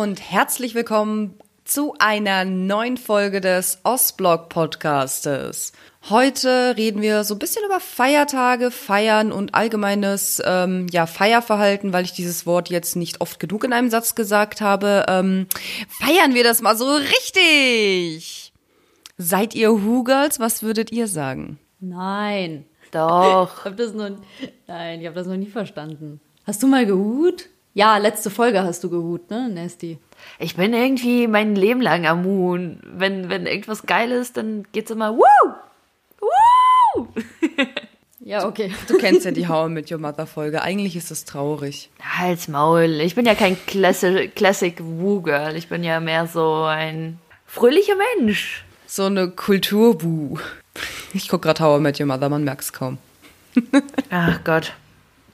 Und herzlich willkommen zu einer neuen Folge des Ostblock Podcastes. Heute reden wir so ein bisschen über Feiertage, Feiern und allgemeines ähm, ja Feierverhalten, weil ich dieses Wort jetzt nicht oft genug in einem Satz gesagt habe. Ähm, feiern wir das mal so richtig. Seid ihr Hugals? Was würdet ihr sagen? Nein. Doch. Ich hab das noch, nein, ich habe das noch nie verstanden. Hast du mal gehut? Ja, letzte Folge hast du gehut, ne, Nasty? Ich bin irgendwie mein Leben lang am Huhn. Wenn, wenn irgendwas geil ist, dann geht's immer Woo! Woo! Ja, okay. Du kennst ja die How I Met Your Mother Folge. Eigentlich ist es traurig. Halt's Maul. Ich bin ja kein Classic, Classic Woo-Girl. Ich bin ja mehr so ein fröhlicher Mensch. So eine Kulturbu. Ich guck gerade How I Met Your Mother, man merkt's kaum. Ach Gott.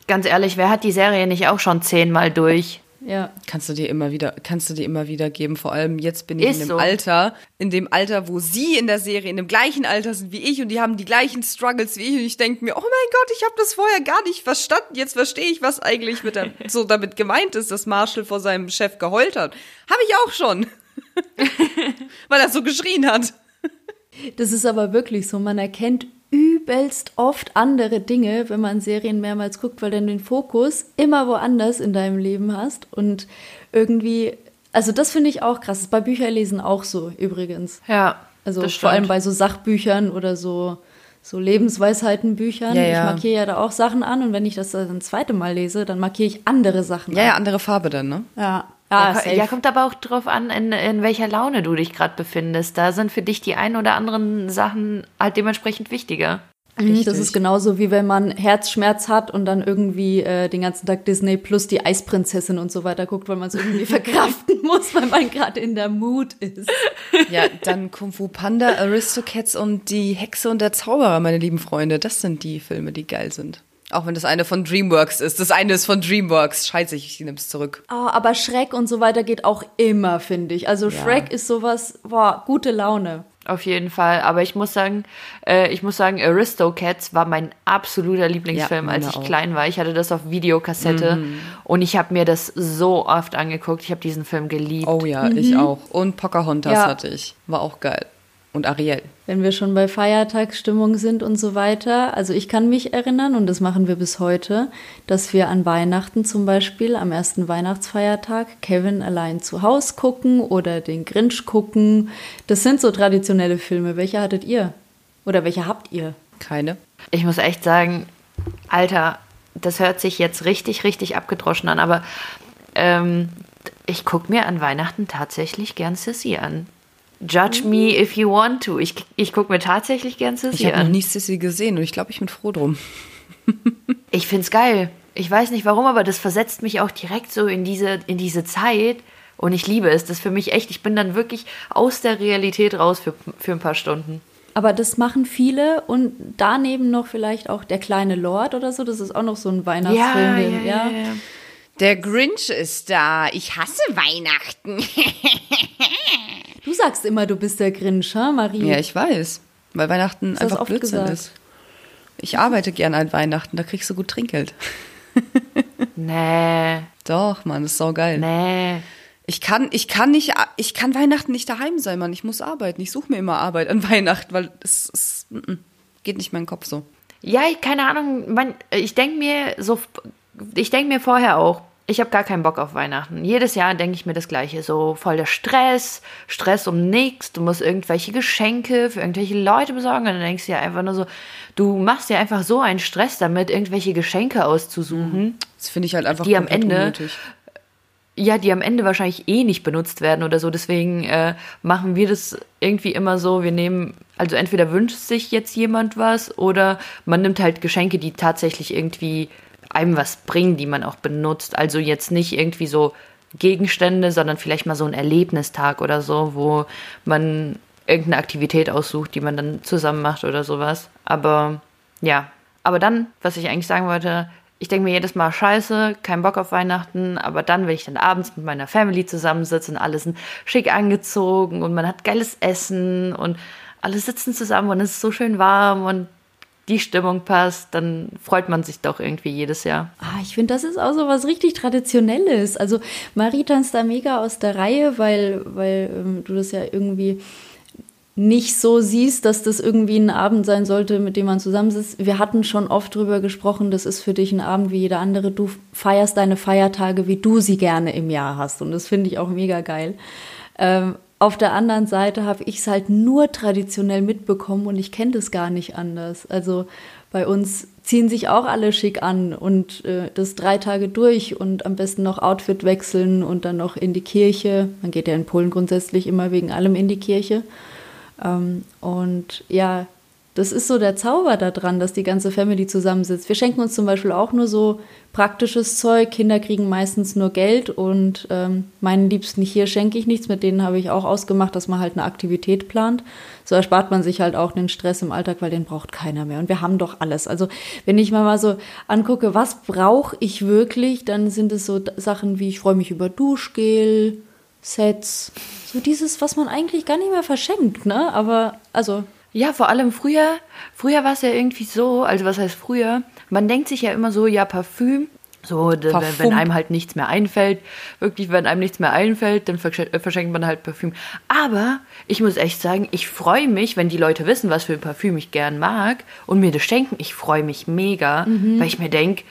Ganz ehrlich, wer hat die Serie nicht auch schon zehnmal durch? Ja. Kannst du dir immer wieder, kannst du dir immer wieder geben. Vor allem jetzt bin ich Ist in dem so. Alter, in dem Alter, wo sie in der Serie in dem gleichen Alter sind wie ich und die haben die gleichen Struggles wie ich und ich denke mir, oh mein Gott, ich habe das vorher gar nicht verstanden. Jetzt verstehe ich, was eigentlich mit der, so damit gemeint ist, dass Marshall vor seinem Chef geheult hat. Habe ich auch schon. Weil er so geschrien hat. Das ist aber wirklich so. Man erkennt übelst oft andere Dinge, wenn man Serien mehrmals guckt, weil du den Fokus immer woanders in deinem Leben hast. Und irgendwie, also das finde ich auch krass. Das ist bei Bücherlesen auch so übrigens. Ja. Also vor allem bei so Sachbüchern oder so, so Lebensweisheitenbüchern. Ja, ja. Ich markiere ja da auch Sachen an und wenn ich das dann das zweite Mal lese, dann markiere ich andere Sachen Ja, ja, an. andere Farbe dann, ne? Ja. Ja, Ja, safe. ja, kommt aber auch drauf an, in, in welcher Laune du dich gerade befindest. Da sind für dich die ein oder anderen Sachen halt dementsprechend wichtiger. Mhm, Das Richtig. ist genauso wie wenn man Herzschmerz hat und dann irgendwie äh, den ganzen Tag Disney plus die Eisprinzessin und so weiter guckt, weil man es irgendwie verkraften muss, weil man gerade in der Mut ist. Ja, dann Kung Fu Panda, Aristocats und die Hexe und der Zauberer, meine lieben Freunde. Das sind die Filme, die geil sind. Auch wenn das eine von DreamWorks ist. Das eine ist von DreamWorks. Scheiße, ich nehm's zurück. Oh, aber Schreck und so weiter geht auch immer, finde ich. Also Shrek ist sowas, boah, gute Laune. Auf jeden Fall. Aber ich muss sagen, äh, ich muss sagen, Aristocats war mein absoluter Lieblingsfilm, Ja, als ich auch. Mhm. klein war. Ich hatte das auf Videokassette und ich habe mir das so oft angeguckt. Ich habe diesen Film geliebt. Oh ja, ich auch. Und Pocahontas Ja. hatte ich. War auch geil. Und Ariel. Wenn wir schon bei Feiertagsstimmung sind und so weiter. Also ich kann mich erinnern, und das machen wir bis heute, dass wir an Weihnachten zum Beispiel, am ersten Weihnachtsfeiertag, Kevin allein zu Haus gucken oder den Grinch gucken. Das sind so traditionelle Filme. Welche hattet ihr? Oder welche habt ihr? Keine. Ich muss echt sagen, Alter, das hört sich jetzt richtig, richtig abgedroschen an, aber ähm, ich gucke mir an Weihnachten tatsächlich gern Sissy an. Judge me if you want to. Ich, ich gucke mir tatsächlich gern Ich Sissy habe noch an. nie Sissy gesehen und ich glaube, ich bin froh drum. Ich find's geil. Ich weiß nicht warum, aber das versetzt mich auch direkt so in diese, in diese Zeit. Und ich liebe es. Das ist für mich echt, ich bin dann wirklich aus der Realität raus für, für ein paar Stunden. Aber das machen viele und daneben noch vielleicht auch Der kleine Lord oder so. Das ist auch noch so ein Weihnachtsfilm. den- ja. Der Grinch ist da. Ich hasse Weihnachten. Du sagst immer, du bist der Grinch, ha, Marie? ja, ich weiß. Weil Weihnachten das einfach Blödsinn gesagt? ist. Ich arbeite gern an Weihnachten, da kriegst du gut Trinkgeld. Nee, Doch, Mann, das ist saugeil. nee. Ich kann, ich kann nicht, ich kann Weihnachten nicht daheim sein, Mann. Ich muss arbeiten. Ich suche mir immer Arbeit an Weihnachten, weil es, es mm, mm, geht nicht mein Kopf so. Ja, ich- keine Ahnung. Man, ich denke mir so, ich denke mir vorher auch, ich habe gar keinen Bock auf Weihnachten. Jedes Jahr denke ich mir das Gleiche. So voll der Stress, Stress um nichts. Du musst irgendwelche Geschenke für irgendwelche Leute besorgen. Und dann denkst du dir einfach nur so, du machst dir einfach so einen Stress damit, irgendwelche Geschenke auszusuchen. Das finde ich halt einfach Die am Ende- unnötig. Ja, die am Ende wahrscheinlich eh nicht benutzt werden oder so. Deswegen äh, machen wir das irgendwie immer so. Wir nehmen, also entweder wünscht sich jetzt jemand was oder man nimmt halt Geschenke, die tatsächlich irgendwie einem was bringen, die man auch benutzt. Also jetzt nicht irgendwie so Gegenstände, sondern vielleicht mal so ein Erlebnistag oder so, wo man irgendeine Aktivität aussucht, die man dann zusammen macht oder sowas. Aber ja, aber dann, was ich eigentlich sagen wollte, ich denke mir jedes Mal, scheiße, kein Bock auf Weihnachten, aber dann, wenn ich dann abends mit meiner Family zusammensitze und alle sind schick angezogen und man hat geiles Essen und alle sitzen zusammen und es ist so schön warm und die Stimmung passt, dann freut man sich doch irgendwie jedes Jahr. Ah, ich finde, das ist auch so was richtig Traditionelles. Also Marie tanzt da mega aus der Reihe, weil, weil ähm, du das ja irgendwie nicht so siehst, dass das irgendwie ein Abend sein sollte, mit dem man zusammensitzt. Wir hatten schon oft drüber gesprochen, das ist für dich ein Abend wie jeder andere. Du feierst deine Feiertage, wie du sie gerne im Jahr hast. Und das finde ich auch mega geil. Ähm, auf der anderen Seite habe ich es halt nur traditionell mitbekommen und ich kenne das gar nicht anders. Also bei uns ziehen sich auch alle schick an und äh, das drei Tage durch und am besten noch Outfit wechseln und dann noch in die Kirche. Man geht ja in Polen grundsätzlich immer wegen allem in die Kirche. Ähm, und ja, das ist so der Zauber daran, dass die ganze Family zusammensitzt. Wir schenken uns zum Beispiel auch nur so praktisches Zeug. Kinder kriegen meistens nur Geld und ähm, meinen Liebsten hier schenke ich nichts. Mit denen habe ich auch ausgemacht, dass man halt eine Aktivität plant. So erspart man sich halt auch den Stress im Alltag, weil den braucht keiner mehr. Und wir haben doch alles. Also wenn ich mal, mal so angucke, was brauche ich wirklich, dann sind es so Sachen wie ich freue mich über Duschgel, Sets, so dieses, was man eigentlich gar nicht mehr verschenkt, ne? Aber also ja, vor allem früher, früher war es ja irgendwie so, also was heißt früher? Man denkt sich ja immer so, ja, Parfüm, so, Parfum. wenn einem halt nichts mehr einfällt, wirklich, wenn einem nichts mehr einfällt, dann äh, verschenkt man halt Parfüm. Aber ich muss echt sagen, ich freue mich, wenn die Leute wissen, was für ein Parfüm ich gern mag und mir das schenken. Ich freue mich mega, mhm. weil ich mir denke,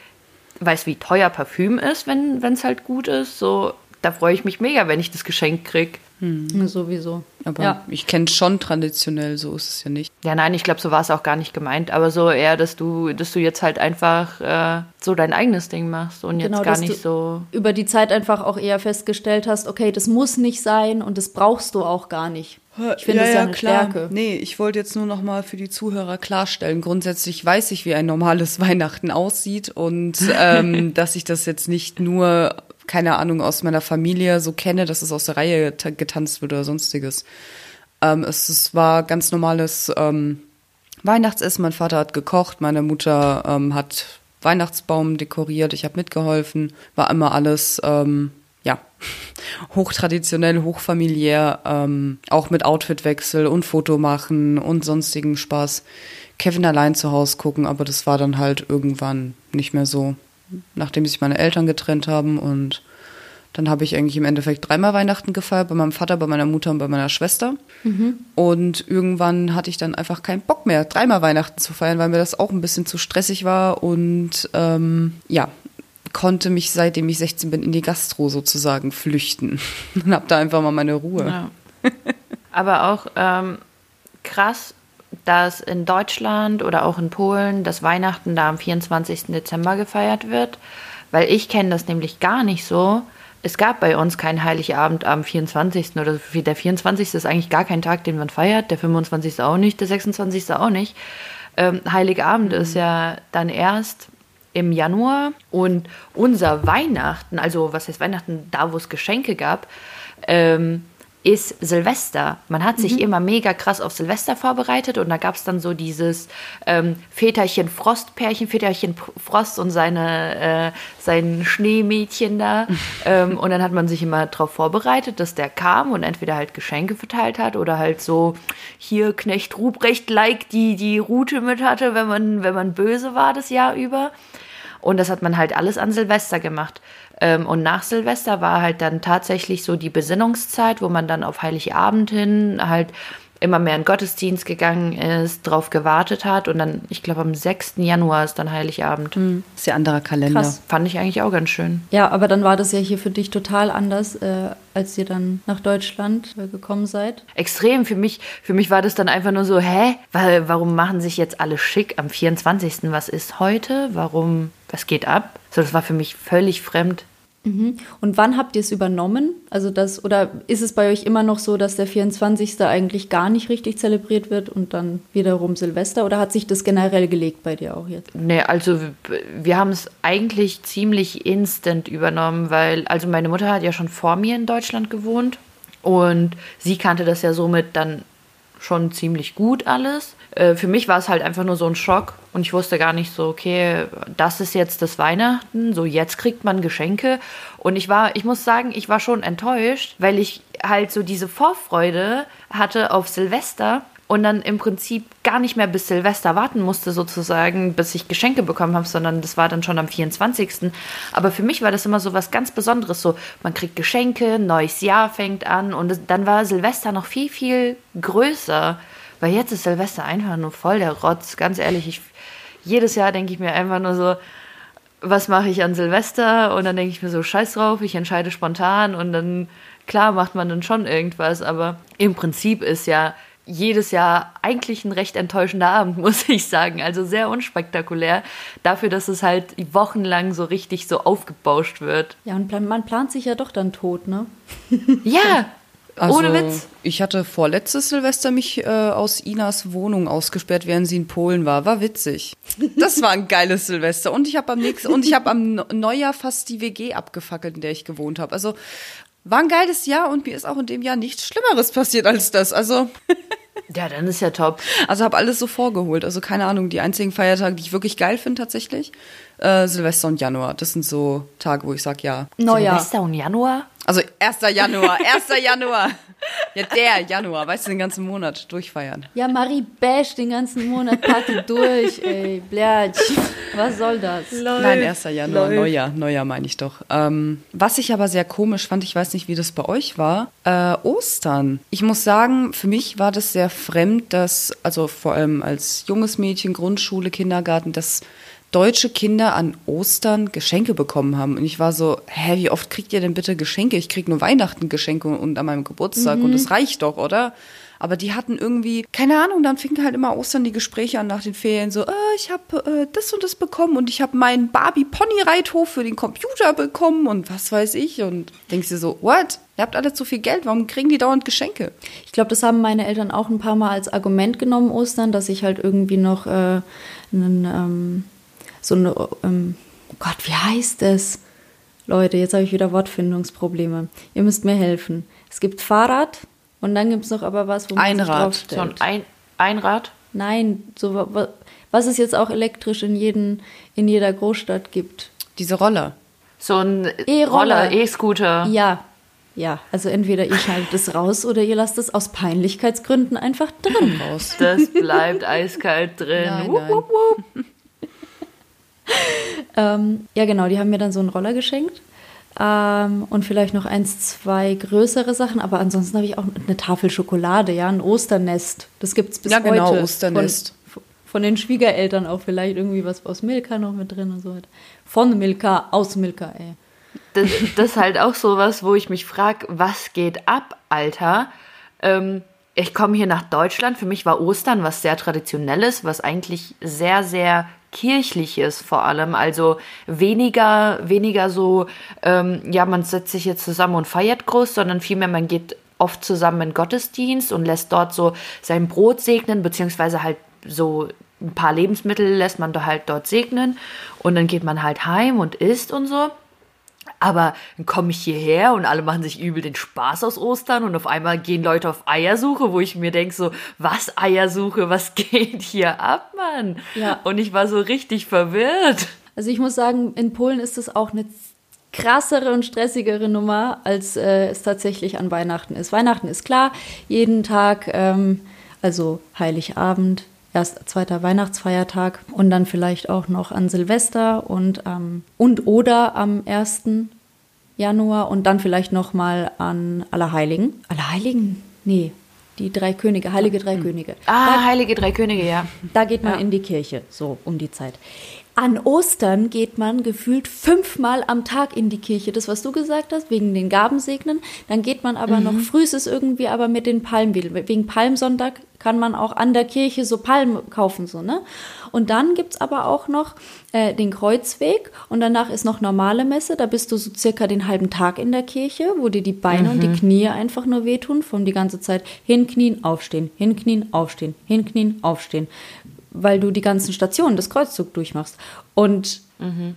weiß wie teuer Parfüm ist, wenn es halt gut ist. So, da freue ich mich mega, wenn ich das Geschenk kriege. Hm. Sowieso. Aber ja. ich kenne es schon traditionell, so ist es ja nicht. Ja, nein, ich glaube, so war es auch gar nicht gemeint. Aber so eher, dass du, dass du jetzt halt einfach äh, so dein eigenes Ding machst und genau, jetzt gar nicht so. Über die Zeit einfach auch eher festgestellt hast, okay, das muss nicht sein und das brauchst du auch gar nicht. Ich finde ja, das ja, ja eine klar. Stärke. Nee, ich wollte jetzt nur noch mal für die Zuhörer klarstellen. Grundsätzlich weiß ich, wie ein normales Weihnachten aussieht und ähm, dass ich das jetzt nicht nur keine Ahnung, aus meiner Familie so kenne, dass es aus der Reihe getanzt wird oder sonstiges. Ähm, es, es, war ganz normales ähm, Weihnachtsessen. Mein Vater hat gekocht, meine Mutter ähm, hat Weihnachtsbaum dekoriert, ich habe mitgeholfen. War immer alles, ähm, ja, hochtraditionell, hochfamiliär, ähm, auch mit Outfitwechsel und Foto machen und sonstigen Spaß. Kevin allein zu Hause gucken, aber das war dann halt irgendwann nicht mehr so nachdem sich meine Eltern getrennt haben. Und dann habe ich eigentlich im Endeffekt dreimal Weihnachten gefeiert, bei meinem Vater, bei meiner Mutter und bei meiner Schwester. Mhm. Und irgendwann hatte ich dann einfach keinen Bock mehr, dreimal Weihnachten zu feiern, weil mir das auch ein bisschen zu stressig war. Und ähm, ja, konnte mich, seitdem ich 16 bin, in die Gastro sozusagen flüchten. und habe da einfach mal meine Ruhe. Ja. Aber auch ähm, krass, dass in Deutschland oder auch in Polen das Weihnachten da am 24. Dezember gefeiert wird, weil ich kenne das nämlich gar nicht so. Es gab bei uns keinen Heiligabend am 24. oder der 24. ist eigentlich gar kein Tag, den man feiert, der 25. auch nicht, der 26. auch nicht. Ähm, Heiligabend mhm. ist ja dann erst im Januar und unser Weihnachten, also was heißt Weihnachten, da wo es Geschenke gab, ähm, ist Silvester. Man hat sich mhm. immer mega krass auf Silvester vorbereitet und da gab es dann so dieses ähm, Väterchen Frost Pärchen, Väterchen Frost und seine, äh, sein Schneemädchen da. ähm, und dann hat man sich immer darauf vorbereitet, dass der kam und entweder halt Geschenke verteilt hat oder halt so hier Knecht Ruprecht-like die, die Route mit hatte, wenn man, wenn man böse war das Jahr über. Und das hat man halt alles an Silvester gemacht. Ähm, und nach Silvester war halt dann tatsächlich so die Besinnungszeit, wo man dann auf Heiligabend hin halt immer mehr in Gottesdienst gegangen ist, drauf gewartet hat und dann, ich glaube, am 6. Januar ist dann Heiligabend. Mhm. Ist ja anderer Kalender. Krass. Fand ich eigentlich auch ganz schön. Ja, aber dann war das ja hier für dich total anders, äh, als ihr dann nach Deutschland äh, gekommen seid. Extrem. Für mich, für mich war das dann einfach nur so, hä? Weil, warum machen sich jetzt alle schick am 24.? Was ist heute? Warum, was geht ab? So, das war für mich völlig fremd. Mhm. Und wann habt ihr es übernommen? Also das, oder ist es bei euch immer noch so, dass der 24. eigentlich gar nicht richtig zelebriert wird und dann wiederum Silvester? Oder hat sich das generell gelegt bei dir auch jetzt? Nee, also wir haben es eigentlich ziemlich instant übernommen, weil, also meine Mutter hat ja schon vor mir in Deutschland gewohnt und sie kannte das ja somit dann schon ziemlich gut alles. Äh, für mich war es halt einfach nur so ein Schock und ich wusste gar nicht so, okay, das ist jetzt das Weihnachten, so jetzt kriegt man Geschenke. Und ich war, ich muss sagen, ich war schon enttäuscht, weil ich halt so diese Vorfreude hatte auf Silvester, und dann im Prinzip gar nicht mehr bis Silvester warten musste, sozusagen, bis ich Geschenke bekommen habe, sondern das war dann schon am 24. Aber für mich war das immer so was ganz Besonderes. So, man kriegt Geschenke, neues Jahr fängt an und dann war Silvester noch viel, viel größer. Weil jetzt ist Silvester einfach nur voll der Rotz. Ganz ehrlich, ich, jedes Jahr denke ich mir einfach nur so, was mache ich an Silvester? Und dann denke ich mir so, scheiß drauf, ich entscheide spontan und dann, klar, macht man dann schon irgendwas, aber im Prinzip ist ja jedes Jahr eigentlich ein recht enttäuschender Abend, muss ich sagen. Also sehr unspektakulär dafür, dass es halt wochenlang so richtig so aufgebauscht wird. Ja, und man plant sich ja doch dann tot, ne? ja, Also, ohne Witz. Ich hatte vorletztes Silvester mich äh, aus Inas Wohnung ausgesperrt, während sie in Polen war. War witzig. Das war ein geiles Silvester. Und ich habe am nächsten und ich habe am Neujahr fast die WG abgefackelt, in der ich gewohnt habe. Also war ein geiles Jahr und mir ist auch in dem Jahr nichts Schlimmeres passiert als das. Also Ja, dann ist ja top. Also habe alles so vorgeholt. Also keine Ahnung, die einzigen Feiertage, die ich wirklich geil finde tatsächlich, äh, Silvester und Januar. Das sind so Tage, wo ich sag ja. Neujahr. Silvester und Januar? Also 1. Januar, 1. Januar. Ja, der Januar, weißt du, den ganzen Monat durchfeiern. Ja, Marie Bash den ganzen Monat Party durch, ey. Blatsch. Was soll das? Nein, 1. Januar, Neujahr, Neujahr meine ich doch. Ähm, was ich aber sehr komisch fand, ich weiß nicht, wie das bei euch war, äh, Ostern. Ich muss sagen, für mich war das sehr fremd, dass, also vor allem als junges Mädchen, Grundschule, Kindergarten, dass deutsche Kinder an Ostern Geschenke bekommen haben. Und ich war so, hä, wie oft kriegt ihr denn bitte Geschenke? Ich krieg nur Weihnachten Geschenke und an meinem Geburtstag und das reicht doch, oder? Aber die hatten irgendwie, keine Ahnung, dann fingen halt immer Ostern die Gespräche an nach den Ferien so, äh, ich habe äh, das und das bekommen und ich habe meinen Barbie-Pony-Reithof für den Computer bekommen und was weiß ich. Und denkst dir so, what? Ihr habt alle zu viel Geld, warum kriegen die dauernd Geschenke? Ich glaube, das haben meine Eltern auch ein paar Mal als Argument genommen, Ostern, dass ich halt irgendwie noch äh, einen, ähm, so eine, ähm, oh Gott, wie heißt es? Leute, jetzt habe ich wieder Wortfindungsprobleme. Ihr müsst mir helfen. Es gibt Fahrrad und dann gibt es noch aber was, wo man sich Einrad. So draufstellt. ein, ein Einrad? Nein, so wa- wa- was es jetzt auch elektrisch in, jeden, in jeder Großstadt gibt. Diese Roller. So ein E-Roller. Roller, E-Scooter. Ja, ja. Also entweder ihr schaltet es raus oder ihr lasst es aus Peinlichkeitsgründen einfach drin. Raus. Das bleibt eiskalt drin. Nein, Wupp, nein. Ähm, ja, genau, die haben mir dann so einen Roller geschenkt. Ähm, und vielleicht noch eins, zwei größere Sachen, aber ansonsten habe ich auch eine Tafel Schokolade, ja, ein Osternest. Das gibt es bis Ja, genau, heute. Osternest. Von, von den Schwiegereltern auch vielleicht irgendwie was aus Milka noch mit drin und so weiter. Von Milka, aus Milka, ey. Das, das ist halt auch so was, wo ich mich frage, was geht ab, Alter? Ähm, ich komme hier nach Deutschland. Für mich war Ostern was sehr Traditionelles, was eigentlich sehr, sehr kirchliches vor allem. Also weniger, weniger so, ähm, ja, man setzt sich jetzt zusammen und feiert groß, sondern vielmehr man geht oft zusammen in Gottesdienst und lässt dort so sein Brot segnen, beziehungsweise halt so ein paar Lebensmittel lässt man da halt dort segnen und dann geht man halt heim und isst und so. Aber dann komme ich hierher und alle machen sich übel den Spaß aus Ostern und auf einmal gehen Leute auf Eiersuche, wo ich mir denke so, was Eiersuche, was geht hier ab, Mann? Ja. Und ich war so richtig verwirrt. Also ich muss sagen, in Polen ist es auch eine krassere und stressigere Nummer, als äh, es tatsächlich an Weihnachten ist. Weihnachten ist klar, jeden Tag, ähm, also Heiligabend, erst zweiter Weihnachtsfeiertag und dann vielleicht auch noch an Silvester und ähm, und oder am 1. Januar und dann vielleicht noch mal an Allerheiligen. Allerheiligen? Nee, die drei Könige, heilige drei Könige. Ah, Heilige Drei Könige, ja. Da geht man Ja. in die Kirche, so um die Zeit. An Ostern geht man gefühlt fünfmal am Tag in die Kirche. Das, was du gesagt hast, wegen den Gabensegnen. Dann geht man aber noch frühestens irgendwie aber mit den Palmwedeln. Wegen Palmsonntag kann man auch an der Kirche so Palmen kaufen, so, ne? Und dann gibt's aber auch noch äh, den Kreuzweg und danach ist noch normale Messe. Da bist du so circa den halben Tag in der Kirche, wo dir die Beine und die Knie einfach nur wehtun, von die ganze Zeit hinknien, aufstehen, hinknien, aufstehen, hinknien, aufstehen weil du die ganzen Stationen des Kreuzzugs durchmachst. Und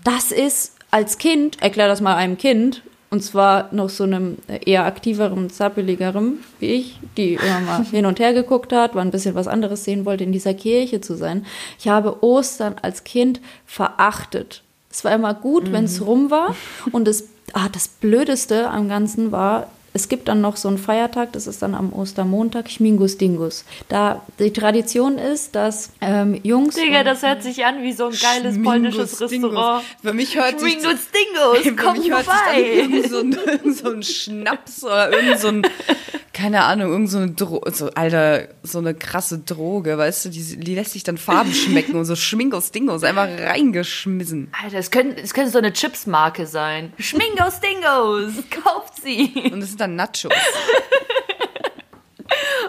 das ist als Kind, erklär das mal einem Kind, und zwar noch so einem eher aktiveren, zappeligerem wie ich, die immer mal hin und her geguckt hat, war ein bisschen was anderes sehen wollte, in dieser Kirche zu sein. Ich habe Ostern als Kind verachtet. Es war immer gut, wenn es rum war. Und das, ah, das Blödeste am Ganzen war, es gibt dann noch so einen Feiertag, das ist dann am Ostermontag, Schmingus Dingus. Da die Tradition ist, dass ähm, Jungs. Digga, das hört sich an wie so ein geiles Schmingus polnisches Dingus. Restaurant. Für mich hört sich Schmingus Dingus, Für komm mich hört sich an vorbei. wie irgend so, ein, irgend so ein Schnaps oder irgend so ein, keine Ahnung, irgend so eine Dro so, Alter, so eine krasse Droge, weißt du, die, die lässt sich dann Farben schmecken und so Schminkos Dingos einfach reingeschmissen. Alter, es könnte, es könnte so eine Chipsmarke sein. Schmingos Dingos, kauft sie. Und das sind dann Nachos.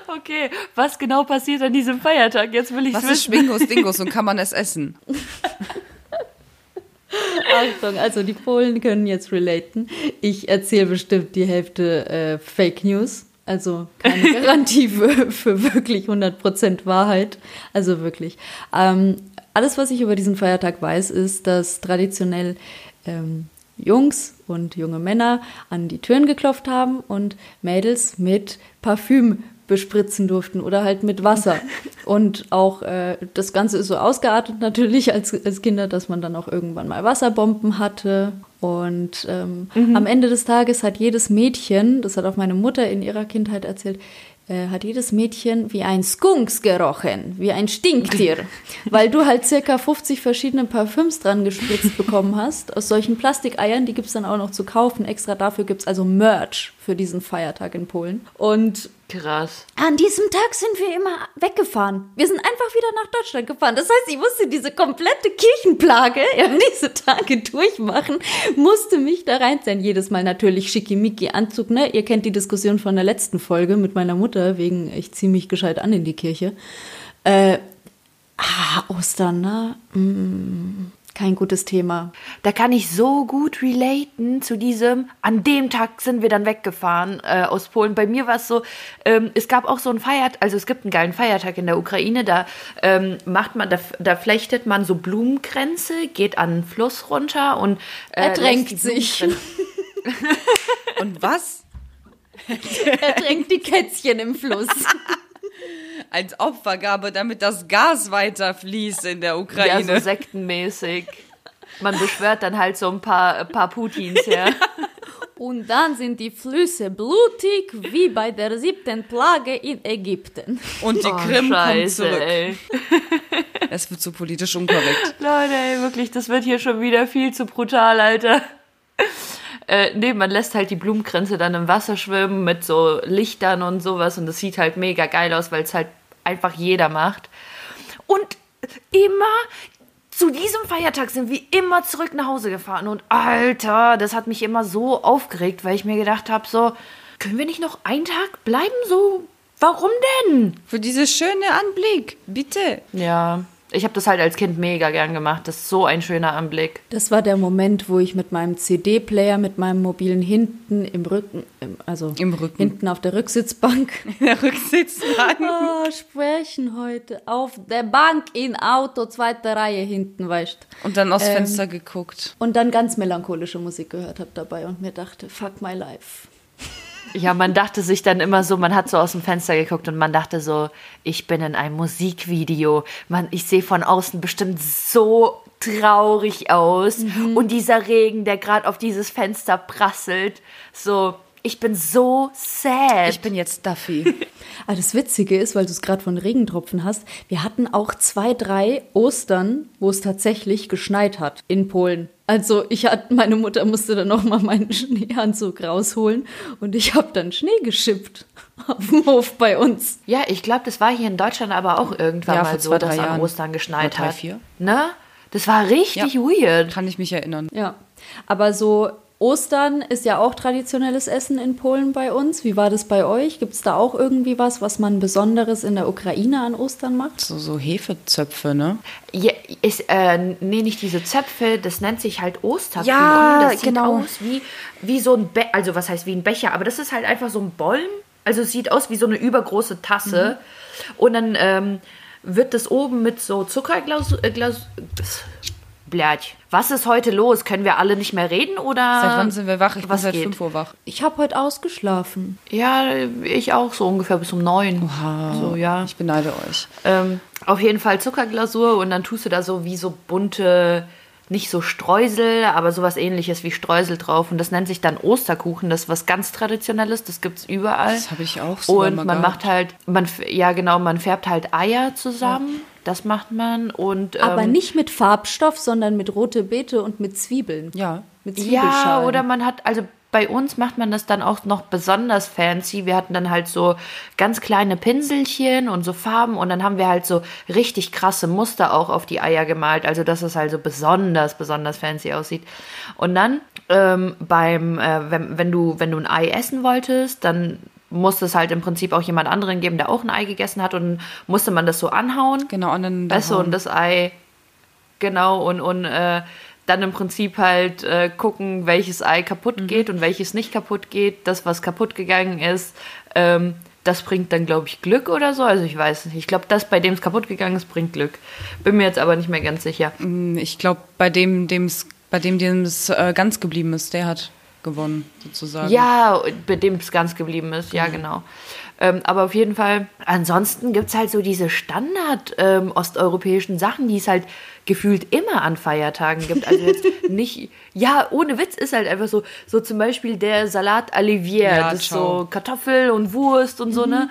Okay, was genau passiert an diesem Feiertag? Jetzt will ich Was ist wissen. Schminkos Dingos und kann man es essen? Achtung, also die Polen können jetzt relaten. Ich erzähle bestimmt die Hälfte äh, Fake News. Also keine Garantie für, für wirklich 100% Wahrheit. Also wirklich. Ähm, alles, was ich über diesen Feiertag weiß, ist, dass traditionell ähm, Jungs und junge Männer an die Türen geklopft haben und Mädels mit Parfüm bespritzen durften oder halt mit Wasser. Und auch äh, das Ganze ist so ausgeartet natürlich als, als Kinder, dass man dann auch irgendwann mal Wasserbomben hatte. Und ähm, am Ende des Tages hat jedes Mädchen, das hat auch meine Mutter in ihrer Kindheit erzählt, äh, hat jedes Mädchen wie ein Skunks gerochen, wie ein Stinktier, weil du halt circa 50 verschiedene Parfüms dran gespritzt bekommen hast, aus solchen Plastikeiern, die gibt's dann auch noch zu kaufen. Extra dafür gibt's also Merch für diesen Feiertag in Polen. Und Krass. an diesem Tag sind wir immer weggefahren. Wir sind einfach wieder nach Deutschland gefahren. Das heißt, ich musste diese komplette Kirchenplage, ja, diese Tage durchmachen, musste mich da reinziehen. Jedes Mal natürlich schickimicki Anzug, ne? Ihr kennt die Diskussion von der letzten Folge mit meiner Mutter, wegen ich ziehe mich gescheit an in die Kirche. Äh, ah, Ostern, ne? Mm, kein gutes Thema. Da kann ich so gut relaten zu diesem, an dem Tag sind wir dann weggefahren äh, aus Polen. Bei mir war es so, ähm, es gab auch so einen Feiertag, also es gibt einen geilen Feiertag in der Ukraine, da ähm, macht man, da, da flechtet man so Blumenkränze, geht an den Fluss runter und äh, Ertränkt sich. Und was? er tränkt die Kätzchen im Fluss. Als Opfergabe, damit das Gas weiterfließt in der Ja, Ukraine. so sektenmäßig. Man beschwört dann halt so ein paar, ein paar Putins, ja. Und dann sind die Flüsse blutig wie bei der siebten Plage in Ägypten. und die Oh, Krim kommt Scheiße, zurück. ey. Es wird so politisch unkorrekt. Leute, ey, wirklich, das wird hier schon wieder viel zu brutal, Alter. Äh, nee, man lässt halt die Blumenkränze dann im Wasser schwimmen mit so Lichtern und sowas und das sieht halt mega geil aus, weil es halt einfach jeder macht. Und immer zu diesem Feiertag sind wir immer zurück nach Hause gefahren und Alter, das hat mich immer so aufgeregt, weil ich mir gedacht habe, so, können wir nicht noch einen Tag bleiben? So, warum denn? Für diese schöne Anblick, bitte. Ja, ich habe das halt als Kind mega gern gemacht. Das ist so ein schöner Anblick. Das war der Moment, wo ich mit meinem CD-Player, mit meinem mobilen hinten im Rücken, im, also Im Rücken. hinten auf der Rücksitzbank, Der Rücksitzbank. oh, sprechen heute auf der Bank in Auto, zweite Reihe hinten, weißt. Und dann aus Ähm, Fenster geguckt. Und dann ganz melancholische Musik gehört habe dabei und mir dachte, fuck my life. Ja, man dachte sich dann immer so, man hat so aus dem Fenster geguckt und man dachte so, ich bin in einem Musikvideo. Man, ich sehe von außen bestimmt so traurig aus. Und dieser Regen, der gerade auf dieses Fenster prasselt, so, ich bin so sad. Ich bin jetzt Duffy. Aber das Witzige ist, weil du es gerade von Regentropfen hast, wir hatten auch zwei, drei Ostern, wo es tatsächlich geschneit hat in Polen. Also ich hatte, meine Mutter musste dann noch mal meinen Schneeanzug rausholen und ich habe dann Schnee geschippt auf dem Hof bei uns. ja, ich glaube, das war hier in Deutschland aber auch irgendwann Ja, mal so, zwei, dass drei an Jahren. Ostern geschneit drei, hat. vier. Ne? Das war richtig Ja. weird. Kann ich mich erinnern. Ja, aber so Ostern ist ja auch traditionelles Essen in Polen bei uns. Wie war das bei euch? Gibt es da auch irgendwie was, was man Besonderes in der Ukraine an Ostern macht? So, so Hefezöpfe, ne? Ja, ist, äh, nee, nicht diese Zöpfe, das nennt sich halt Osterkuchen. Ja, das sieht genau. aus wie, wie so ein Be also was heißt wie ein Becher, aber das ist halt einfach so ein Bollen. Also es sieht aus wie so eine übergroße Tasse. Und dann ähm, wird das oben mit so Zuckerglas... Äh, Glas, Blärch. Was ist heute los? Können wir alle nicht mehr reden oder... Seit wann sind wir wach? Ich bin seit geht? 5 Uhr wach. Ich habe heute ausgeschlafen. Ja, ich auch so ungefähr bis um neun. So, ja. Ich beneide euch. Ähm, auf jeden Fall Zuckerglasur und dann tust du da so wie so bunte nicht so Streusel, aber sowas ähnliches wie Streusel drauf. Und das nennt sich dann Osterkuchen. Das ist was ganz Traditionelles, das gibt es überall. Das habe ich auch so Und man gehabt. macht halt, man, ja genau, man färbt halt Eier zusammen. Das macht man. Und, Aber ähm, nicht mit Farbstoff, sondern mit rote Beete und mit Zwiebeln. Ja. Mit Ja, Zwiebelschalen. oder man hat, also bei uns macht man das dann auch noch besonders fancy. Wir hatten dann halt so ganz kleine Pinselchen und so Farben und dann haben wir halt so richtig krasse Muster auch auf die Eier gemalt. Also dass es halt so besonders, besonders fancy aussieht. Und dann ähm, beim, äh, wenn, wenn du, wenn du ein Ei essen wolltest, dann musste es halt im Prinzip auch jemand anderen geben, der auch ein Ei gegessen hat und musste man das so anhauen. Genau, aneinander. Weißt du, und das Ei, genau, und, und äh, dann im Prinzip halt äh, gucken, welches Ei kaputt geht und welches nicht kaputt geht. Das, was kaputt gegangen ist, ähm, das bringt dann, glaube ich, Glück oder so. Also ich weiß nicht. Ich glaube, das, bei dem es kaputt gegangen ist, bringt Glück. Bin mir jetzt aber nicht mehr ganz sicher. Ich glaube, bei dem, dem's, bei dem, dem es äh, ganz geblieben ist, der hat gewonnen, sozusagen. Ja, bei dem es ganz geblieben ist, ja, genau. Ähm, aber auf jeden Fall, ansonsten gibt es halt so diese Standard-osteuropäischen Sachen, die es halt gefühlt immer an Feiertagen gibt. Also jetzt nicht, ja, ohne Witz ist halt einfach so, so zum Beispiel der Salat Olivier, Ja, das ist ciao. so Kartoffel und Wurst und so, ne?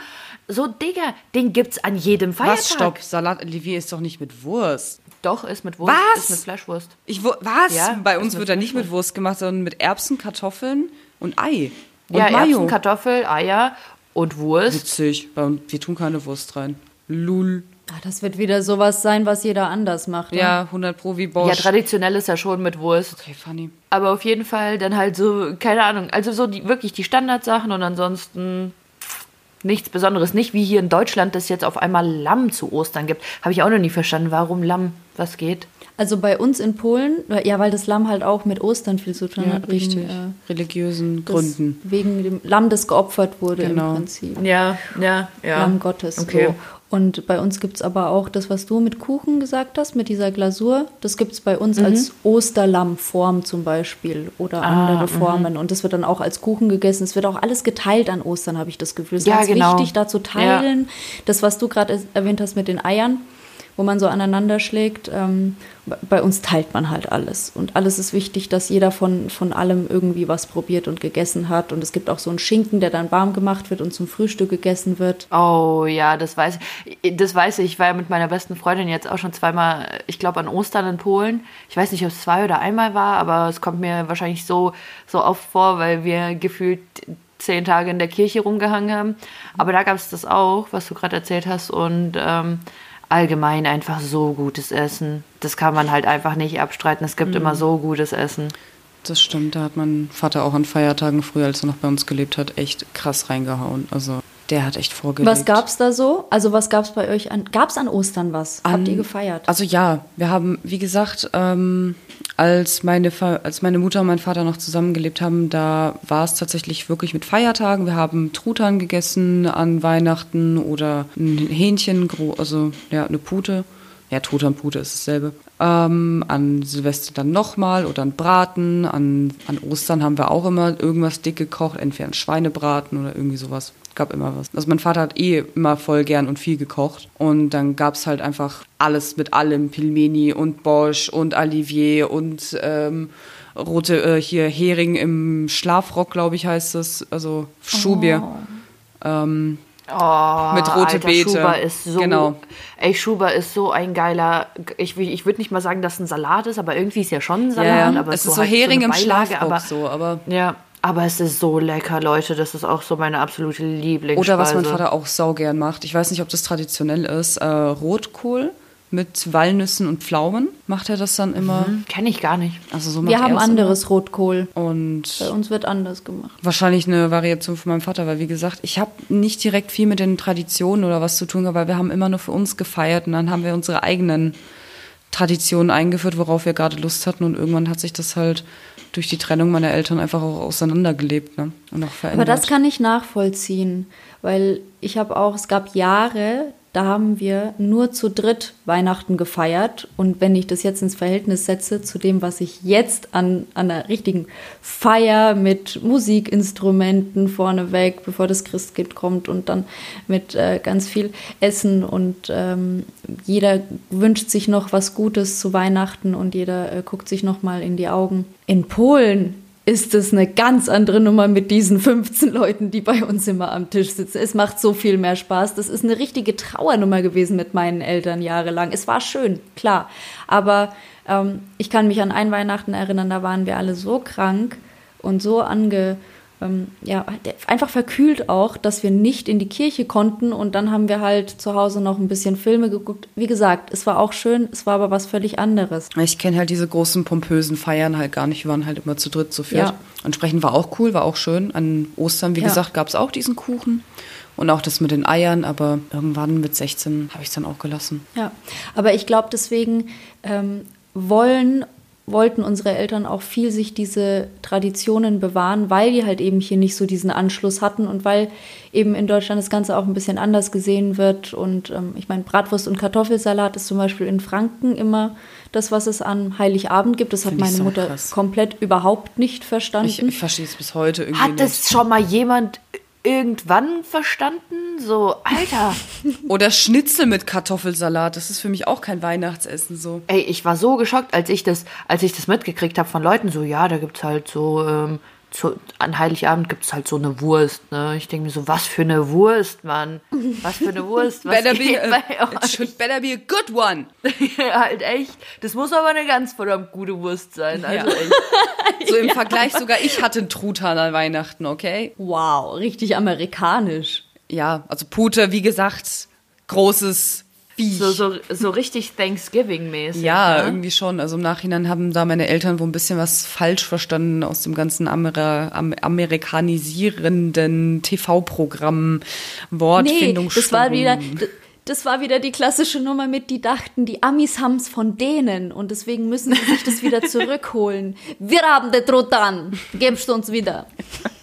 So, Digga, den gibt's an jedem Feiertag. Was, stopp, Salat Olivier ist doch nicht mit Wurst. Doch, ist mit Wurst, Was? ist mit Fleischwurst. Ich, was? Ja, Bei uns wird er nicht mit Wurst gemacht, sondern mit Erbsen, Kartoffeln und Ei. Und ja, Mayo. Erbsen, Kartoffel, Eier und Wurst. Witzig. Bei uns, wir tun keine Wurst rein. Lul. Ah, das wird wieder sowas sein, was jeder anders macht. ne? Ja, 100 Pro wie Ja, Bosch. traditionell ist ja schon mit Wurst. okay, funny. Aber auf jeden Fall dann halt so, keine Ahnung, also so die, wirklich die Standardsachen und ansonsten nichts Besonderes. Nicht wie hier in Deutschland, dass jetzt auf einmal Lamm zu Ostern gibt. Habe ich auch noch nie verstanden, warum Lamm, was geht. Also bei uns in Polen, ja, weil das Lamm halt auch mit Ostern viel zu tun Ja, hat. wegen, richtig. äh, Religiösen Gründen. Wegen dem Lamm, das geopfert wurde Genau. im Prinzip. Ja, ja, ja. Lamm Gottes. Okay. So. Und bei uns gibt es aber auch das, was du mit Kuchen gesagt hast, mit dieser Glasur. Das gibt es bei Mhm. uns als Osterlammform zum Beispiel oder Ah, andere Formen. Und das wird dann auch als Kuchen gegessen. Es wird auch alles geteilt an Ostern, habe ich das Gefühl. Es ist Ja, ganz genau. wichtig, da zu teilen. Das, was du gerade erwähnt hast mit den Eiern, wo man so aneinander schlägt. Ähm, bei uns teilt man halt alles. Und alles ist wichtig, dass jeder von, von allem irgendwie was probiert und gegessen hat. Und es gibt auch so einen Schinken, der dann warm gemacht wird und zum Frühstück gegessen wird. Oh ja, das weiß ich. Das weiß ich. Ich war ja mit meiner besten Freundin jetzt auch schon zweimal, ich glaube, an Ostern in Polen. Ich weiß nicht, ob es zwei oder einmal war, aber es kommt mir wahrscheinlich so, so oft vor, weil wir gefühlt zehn Tage in der Kirche rumgehangen haben. Aber da gab es das auch, was du gerade erzählt hast. Und ähm, allgemein einfach so gutes Essen. Das kann man halt einfach nicht abstreiten. Es gibt immer so gutes Essen. Das stimmt, da hat mein Vater auch an Feiertagen früher, als er noch bei uns gelebt hat, echt krass reingehauen. Also der hat echt vorgelegt. Was gab's da so? Also was gab's bei euch an? Gab's an Ostern was? Habt ihr gefeiert? Also ja, wir haben, wie gesagt, ähm, als, meine, als meine Mutter und mein Vater noch zusammengelebt haben, da war es tatsächlich wirklich mit Feiertagen. Wir haben Truthahn gegessen an Weihnachten oder ein Hähnchen, also ja, eine Pute. Ja, Pute ist dasselbe. Ähm, an Silvester dann nochmal oder ein Braten. An, an Ostern haben wir auch immer irgendwas dick gekocht, entweder ein Schweinebraten oder irgendwie sowas. Gab immer was. Also mein Vater hat eh immer voll gern und viel gekocht. Und dann gab es halt einfach alles mit allem. Pilmeni und Bosch und Olivier und ähm, rote, äh, hier Hering im Schlafrock, glaube ich, heißt es. Also Schubier. Ähm, Oh, Mit rote Alter, Beete. Schuber ist so, Genau. ey, Schuber ist so ein geiler, ich, ich würde nicht mal sagen, dass es ein Salat ist, aber irgendwie ist ja schon ein Salat. ja, aber es ist so halt Hering eine im Schlafrock aber, so, aber Ja, aber es ist so lecker, Leute, das ist auch so meine absolute Lieblingsspeise. Oder was mein Vater auch saugern macht. Ich weiß nicht, ob das traditionell ist. Äh, Rotkohl mit Walnüssen und Pflaumen macht er das dann immer. Kenne ich gar nicht. Also so macht Wir haben anderes Rotkohl. Immer. Und Bei uns wird anders gemacht. wahrscheinlich eine Variation von meinem Vater, weil wie gesagt, ich habe nicht direkt viel mit den Traditionen oder was zu tun, gehabt, weil wir haben immer nur für uns gefeiert und dann haben wir unsere eigenen Traditionen eingeführt, worauf wir gerade Lust hatten und irgendwann hat sich das halt durch die Trennung meiner Eltern einfach auch auseinandergelebt ne? und auch Aber verändert. das kann ich nachvollziehen, weil ich habe auch, es gab Jahre, da haben wir nur zu dritt Weihnachten gefeiert. Und wenn ich das jetzt ins Verhältnis setze zu dem, was ich jetzt an, einer richtigen Feier mit Musikinstrumenten vorneweg, bevor das Christkind kommt und dann mit äh, ganz viel Essen und ähm, jeder wünscht sich noch was Gutes zu Weihnachten und jeder äh, guckt sich noch mal in die Augen. In Polen ist es eine ganz andere Nummer mit diesen 15 Leuten, die bei uns immer am Tisch sitzen. Es macht so viel mehr Spaß. Das ist eine richtige Trauernummer gewesen mit meinen Eltern jahrelang. Es war schön, klar. Aber ähm, ich kann mich an ein Weihnachten erinnern, da waren wir alle so krank und so ange ähm, ja, einfach verkühlt auch, dass wir nicht in die Kirche konnten und dann haben wir halt zu Hause noch ein bisschen Filme geguckt. Wie gesagt, es war auch schön, es war aber was völlig anderes. Ich kenne halt diese großen pompösen Feiern halt gar nicht. Wir waren halt immer zu dritt, zu viert. Ja. Entsprechend war auch cool, war auch schön. An Ostern, wie ja. gesagt, gab es auch diesen Kuchen. Und auch das mit den Eiern, aber irgendwann mit 16 habe ich es dann auch gelassen. Ja, aber ich glaube, deswegen ähm, wollen wollten unsere Eltern auch viel sich diese Traditionen bewahren, weil die halt eben hier nicht so diesen Anschluss hatten und weil eben in Deutschland das Ganze auch ein bisschen anders gesehen wird. Und ähm, ich meine, Bratwurst und Kartoffelsalat ist zum Beispiel in Franken immer das, was es an Heiligabend gibt. Das hat meine so Mutter krass. komplett überhaupt nicht verstanden. Ich, ich verstehe es bis heute irgendwie Hat das schon mal jemand irgendwann verstanden? So, Alter. Oder Schnitzel mit Kartoffelsalat. Das ist für mich auch kein Weihnachtsessen so. Ey, ich war so geschockt, als ich das, als ich das mitgekriegt habe von Leuten, so, ja, da gibt's halt so ähm, zu, an Heiligabend gibt es halt so eine Wurst. Ne? Ich denke mir so, was für eine Wurst, Mann. Was für eine Wurst. Was better, be should better be a good one. ja, halt echt. Das muss aber eine ganz verdammt gute Wurst sein. Also ja. echt. So im ja. Vergleich sogar, ich hatte einen Truthahn an Weihnachten, okay? Wow, richtig amerikanisch. Ja, also Pute, wie gesagt, großes Viech. So, so, so richtig Thanksgiving-mäßig. Ja, ne? irgendwie schon. Also im Nachhinein haben da meine Eltern wohl ein bisschen was falsch verstanden aus dem ganzen Amer amerikanisierenden TV-Programm, Wortfindung, nee, das war wieder das war wieder die klassische Nummer mit, die dachten, die Amis haben es von denen und deswegen müssen sie sich das wieder zurückholen. Wir haben den Trutan, gibst uns wieder.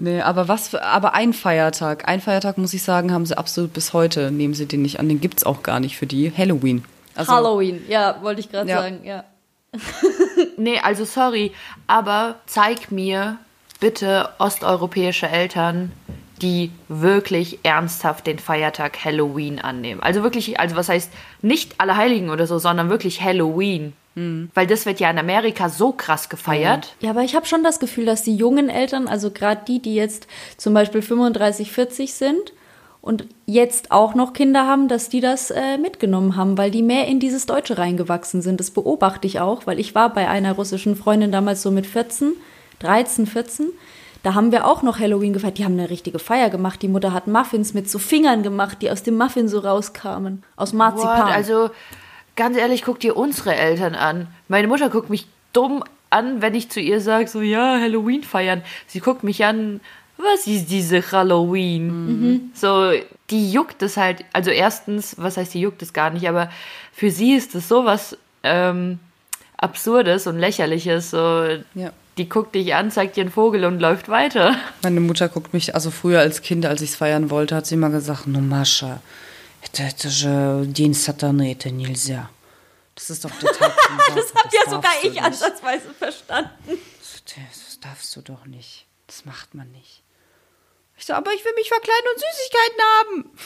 Nee, aber was für, aber ein Feiertag. Ein Feiertag, muss ich sagen, haben sie absolut bis heute, nehmen sie den nicht an. Den gibt es auch gar nicht für die. Halloween. Also, Halloween, ja, wollte ich gerade ja. sagen, ja. nee, also sorry, aber zeig mir bitte osteuropäische Eltern, die wirklich ernsthaft den Feiertag Halloween annehmen. Also wirklich, also was heißt nicht Allerheiligen oder so, sondern wirklich Halloween. Mhm. Weil das wird ja in Amerika so krass gefeiert. Ja, aber ich habe schon das Gefühl, dass die jungen Eltern, also gerade die, die jetzt zum Beispiel 35, 40 sind und jetzt auch noch Kinder haben, dass die das äh, mitgenommen haben, weil die mehr in dieses Deutsche reingewachsen sind. Das beobachte ich auch, weil ich war bei einer russischen Freundin damals so mit 14, 13, 14. Da haben wir auch noch Halloween gefeiert. Die haben eine richtige Feier gemacht. Die Mutter hat Muffins mit so Fingern gemacht, die aus dem Muffin so rauskamen. Aus Marzipan. What? Also ganz ehrlich, guck dir unsere Eltern an. Meine Mutter guckt mich dumm an, wenn ich zu ihr sage, so, ja, Halloween feiern. Sie guckt mich an, was ist diese Halloween? Mhm. So, die juckt es halt, also erstens, was heißt, die juckt es gar nicht, aber für sie ist es sowas ähm, Absurdes und Lächerliches. So, ja. Die guckt dich an, zeigt dir einen Vogel und läuft weiter. Meine Mutter guckt mich, also früher als Kind, als ich es feiern wollte, hat sie immer gesagt, no Mascha, Это, это же День Сатаны, это нельзя. Das ist doch der Tag zum Das habe ja sogar ich nicht. ansatzweise verstanden. Das darfst du doch nicht. Das macht man nicht. Ich so, aber ich will mich verkleiden und Süßigkeiten haben.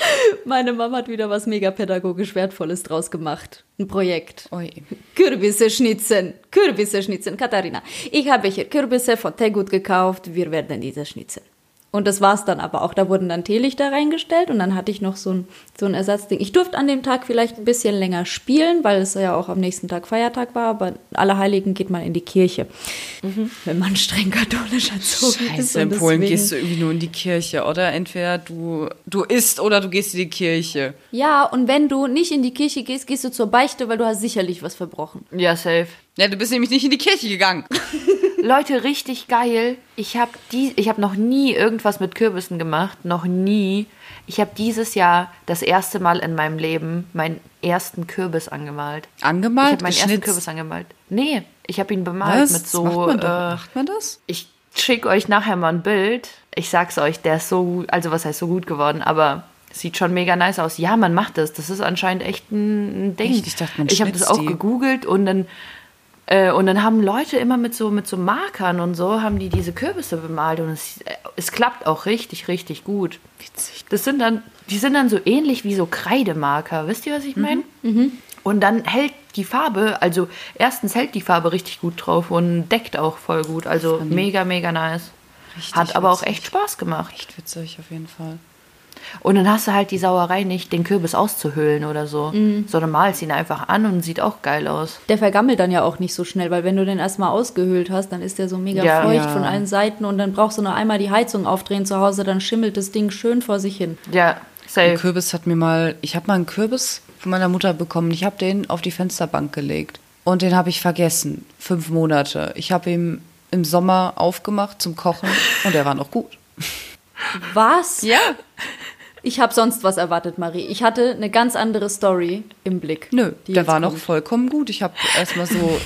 Meine Mama hat wieder was megapädagogisch Wertvolles draus gemacht. Ein Projekt. Oi. Kürbisse schnitzen. Kürbisse schnitzen. Katharina, ich habe hier Kürbisse von Tegut gekauft. Wir werden diese schnitzen. Und das war's dann aber auch. Da wurden dann Teelichter reingestellt und dann hatte ich noch so ein, so ein Ersatzding. Ich durfte an dem Tag vielleicht ein bisschen länger spielen, weil es ja auch am nächsten Tag Feiertag war, aber Allerheiligen geht man in die Kirche. Mhm. Wenn man streng katholisch erzogen Scheiße, ist. in Polen gehst du irgendwie nur in die Kirche, oder? Entweder du, du isst oder du gehst in die Kirche. Ja, und wenn du nicht in die Kirche gehst, gehst du zur Beichte, weil du hast sicherlich was verbrochen. Ja, safe. Ja, du bist nämlich nicht in die Kirche gegangen. Leute, richtig geil. Ich habe hab noch nie irgendwas mit Kürbissen gemacht. Noch nie. Ich habe dieses Jahr das erste Mal in meinem Leben meinen ersten Kürbis angemalt. Angemalt? Ich habe meinen ersten Kürbis angemalt. Nee, ich habe ihn bemalt Was? mit so. Macht man, äh, macht man das? Ich schicke euch nachher mal ein Bild. Ich sag's euch, der ist so gut, also was heißt so gut geworden, aber Sieht schon mega nice aus. Ja, man macht das. Das ist anscheinend echt ein, Ding. Echt? Ich dachte, man Ich habe das auch die. gegoogelt und dann äh, und dann haben Leute immer mit so mit so Markern und so haben die diese Kürbisse bemalt und es, äh, es klappt auch richtig richtig gut. Witzig. Das sind dann die sind dann so ähnlich wie so Kreidemarker. Wisst ihr, was ich meine? Und dann hält die Farbe, also erstens hält die Farbe richtig gut drauf und deckt auch voll gut. Also mega mega nice. Richtig Hat aber auch witzig. echt Spaß gemacht. Echt witzig, auf jeden Fall. Und dann hast du halt die Sauerei nicht, den Kürbis auszuhöhlen oder so, sondern malst ihn einfach an und sieht auch geil aus. Der vergammelt dann ja auch nicht so schnell, weil wenn du den erstmal ausgehöhlt hast, dann ist der so mega Ja. feucht Ja. von allen Seiten und dann brauchst du nur einmal die Heizung aufdrehen zu Hause, dann schimmelt das Ding schön vor sich hin. Ja, Ein safe. Kürbis hat mir mal, ich habe mal einen Kürbis von meiner Mutter bekommen. Ich habe den auf die Fensterbank gelegt und den habe ich vergessen. Fünf Monate. Ich habe ihn im Sommer aufgemacht zum Kochen und der war noch gut. Was? Ja. Ich habe sonst was erwartet, Marie. Ich hatte eine ganz andere Story im Blick. Nö, die der war noch kommt. vollkommen gut. Ich habe erstmal so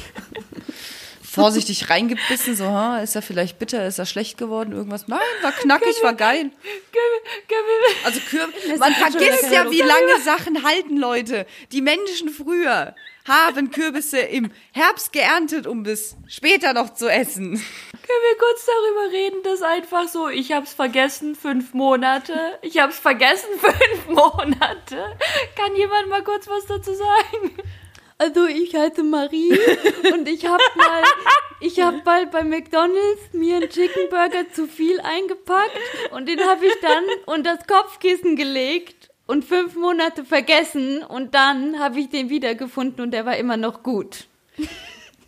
vorsichtig reingebissen, so, ha, ist er vielleicht bitter, ist er schlecht geworden, irgendwas. Nein, war knackig, war geil. Also Kürbis, man vergisst ja, wie lange Sachen halten, Leute. Die Menschen früher haben Kürbisse im Herbst geerntet, um bis später noch zu essen. Können wir kurz darüber reden, dass einfach so, ich hab's vergessen, fünf Monate. Ich hab's vergessen, fünf Monate. Kann jemand mal kurz was dazu sagen? Also ich heiße Marie und ich habe mal, ich habe mal bei McDonald's mir einen Chicken Burger zu viel eingepackt und den habe ich dann unter das Kopfkissen gelegt und fünf Monate vergessen und dann habe ich den wiedergefunden und der war immer noch gut.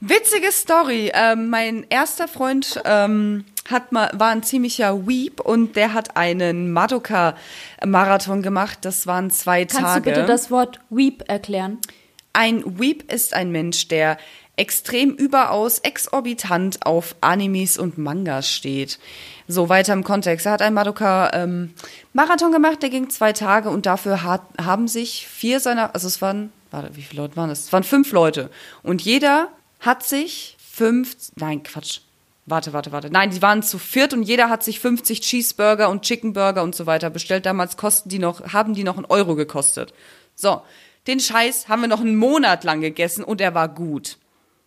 Witzige Story. Ähm, mein erster Freund ähm, hat mal, war ein ziemlicher Weep und der hat einen Madoka-Marathon gemacht. Das waren zwei Kannst Tage. du bitte das Wort Weep erklären? Ein Weep ist ein Mensch, der extrem überaus exorbitant auf Animes und Mangas steht. So weiter im Kontext. Er hat einen Madoka-Marathon gemacht, der ging zwei Tage und dafür hat, haben sich vier seiner, also es waren, warte, wie viele Leute waren es? Es waren fünf Leute. Und jeder hat sich fünf, nein, Quatsch. Warte, warte, warte. Nein, die waren zu viert und jeder hat sich 50 Cheeseburger und Chickenburger und so weiter bestellt. Damals kosten die noch, haben die noch einen Euro gekostet. So, den Scheiß haben wir noch einen Monat lang gegessen und er war gut.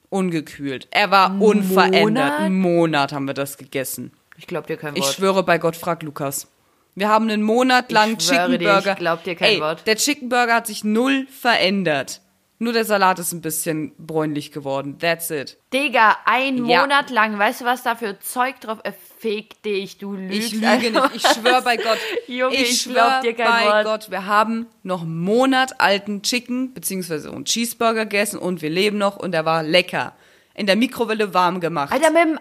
Ungekühlt. Er war unverändert. Einen Monat haben wir das gegessen. Ich glaub dir kein Ich Wort. schwöre bei Gott, frag Lukas. Wir haben einen Monat lang Ich Chicken Burger. ich glaub dir kein Ey, Wort. Der Chicken Burger hat sich null verändert. Nur der Salat ist ein bisschen bräunlich geworden. That's it. Digga, ein Ja. Monat lang, weißt du, was da für Zeug drauf? Äh, Fick dich, du lügst. Ich lüge nicht. Ich schwöre bei Gott. Junge, ich ich glaub schwöre dir kein bei Wort. Gott. Wir haben noch einen Monat alten Chicken beziehungsweise einen Cheeseburger gegessen und wir leben noch und der war lecker. In der Mikrowelle warm gemacht. Alter, mit dem,